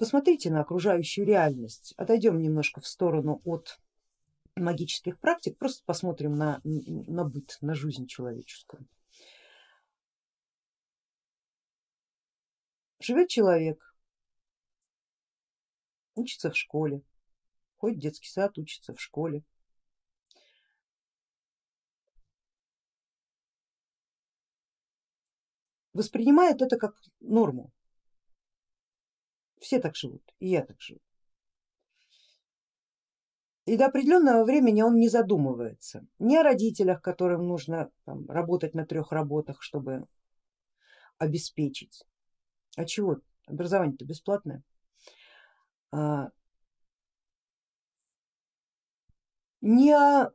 посмотрите на окружающую реальность, отойдем немножко в сторону от магических практик, просто посмотрим на, на быт, на жизнь человеческую. Живет человек, учится в школе, ходит в детский сад, учится в школе. Воспринимает это как норму. Все так живут, и я так живу. И до определенного времени он не задумывается ни о родителях, которым нужно там, работать на трех работах, чтобы обеспечить. А чего? Образование-то бесплатное. А, не о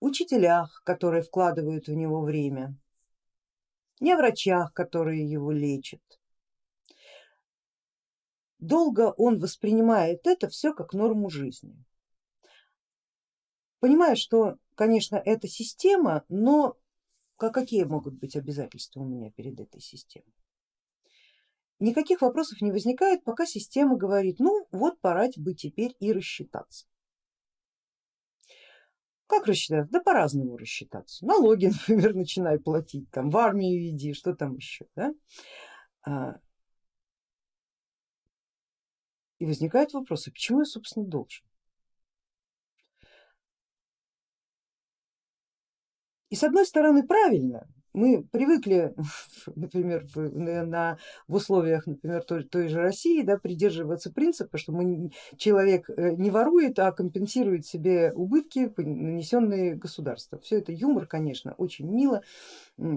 учителях, которые вкладывают в него время, не о врачах, которые его лечат. Долго он воспринимает это все как норму жизни. Понимая, что, конечно, это система, но какие могут быть обязательства у меня перед этой системой? Никаких вопросов не возникает, пока система говорит, ну вот пора бы теперь и рассчитаться. Как рассчитаться? Да по-разному рассчитаться. Налоги, например, начинай платить, там, в армию иди, что там еще. Да? И возникают вопросы, почему я собственно должен? И с одной стороны правильно, мы привыкли, например, на, в условиях, например, той, той же России, да, придерживаться принципа, что мы, человек э, не ворует, а компенсирует себе убытки, нанесенные государством. Все это юмор, конечно, очень мило,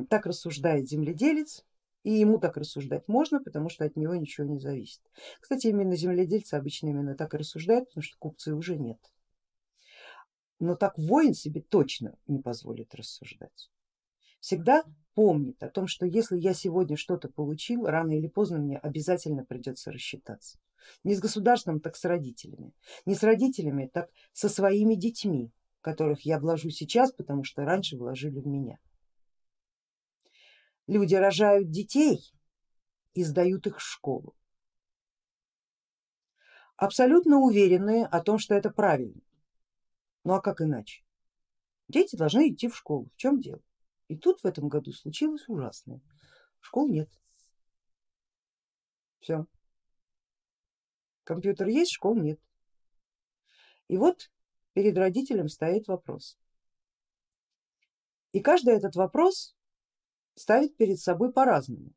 так рассуждает земледелец, и ему так рассуждать можно, потому что от него ничего не зависит. Кстати, именно земледельцы обычно именно так и рассуждают, потому что купцы уже нет. Но так воин себе точно не позволит рассуждать всегда помнит о том, что если я сегодня что-то получил, рано или поздно мне обязательно придется рассчитаться. Не с государством, так с родителями. Не с родителями, так со своими детьми, которых я вложу сейчас, потому что раньше вложили в меня. Люди рожают детей и сдают их в школу. Абсолютно уверенные о том, что это правильно. Ну а как иначе? Дети должны идти в школу. В чем дело? И тут в этом году случилось ужасное. Школ нет. Все. Компьютер есть, школ нет. И вот перед родителем стоит вопрос. И каждый этот вопрос ставит перед собой по-разному.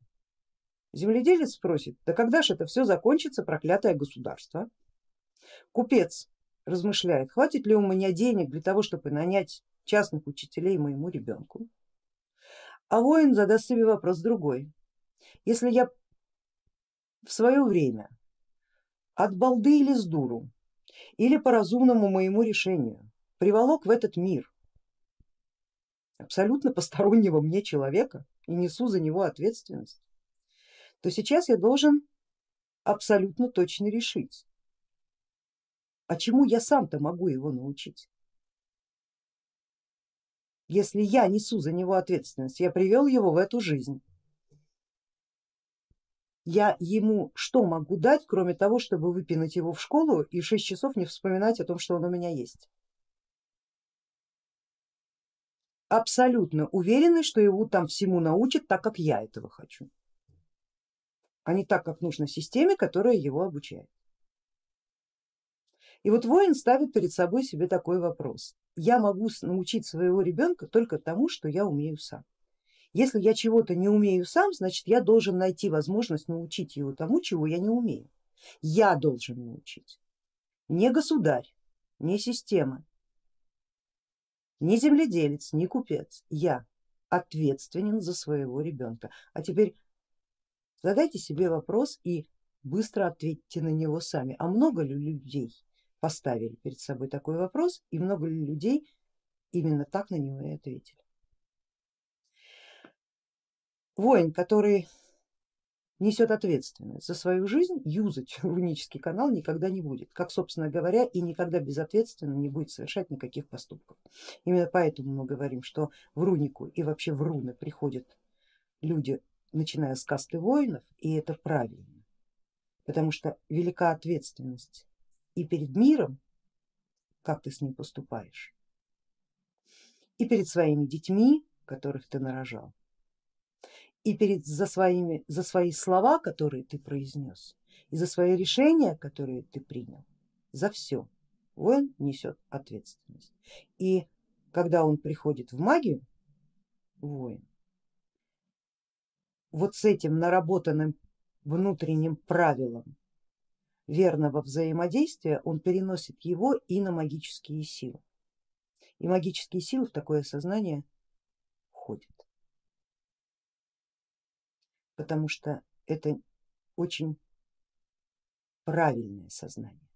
Земледелец спросит, да когда же это все закончится, проклятое государство? Купец размышляет, хватит ли у меня денег для того, чтобы нанять частных учителей моему ребенку? А воин задаст себе вопрос другой. Если я в свое время от балды или с дуру, или по разумному моему решению приволок в этот мир абсолютно постороннего мне человека и несу за него ответственность, то сейчас я должен абсолютно точно решить, а чему я сам-то могу его научить если я несу за него ответственность, я привел его в эту жизнь. Я ему что могу дать, кроме того, чтобы выпинать его в школу и 6 часов не вспоминать о том, что он у меня есть? Абсолютно уверены, что его там всему научат так, как я этого хочу, а не так, как нужно системе, которая его обучает. И вот воин ставит перед собой себе такой вопрос. Я могу научить своего ребенка только тому, что я умею сам. Если я чего-то не умею сам, значит я должен найти возможность научить его тому, чего я не умею. Я должен научить. Не государь, не система, не земледелец, не купец. Я ответственен за своего ребенка. А теперь задайте себе вопрос и быстро ответьте на него сами. А много ли людей поставили перед собой такой вопрос и много ли людей именно так на него и ответили. Воин, который несет ответственность за свою жизнь, юзать рунический канал никогда не будет, как собственно говоря и никогда безответственно не будет совершать никаких поступков. Именно поэтому мы говорим, что в рунику и вообще в руны приходят люди, начиная с касты воинов, и это правильно. потому что велика ответственность и перед миром, как ты с ним поступаешь, и перед своими детьми, которых ты нарожал, и перед, за, своими, за свои слова, которые ты произнес, и за свои решения, которые ты принял, за все воин несет ответственность. И когда он приходит в магию, воин, вот с этим наработанным внутренним правилом верного взаимодействия он переносит его и на магические силы. И магические силы в такое сознание входят потому что это очень правильное сознание,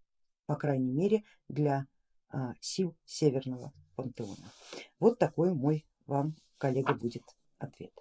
по крайней мере для а, сил Северного пантеона. Вот такой мой вам, коллега, будет ответ.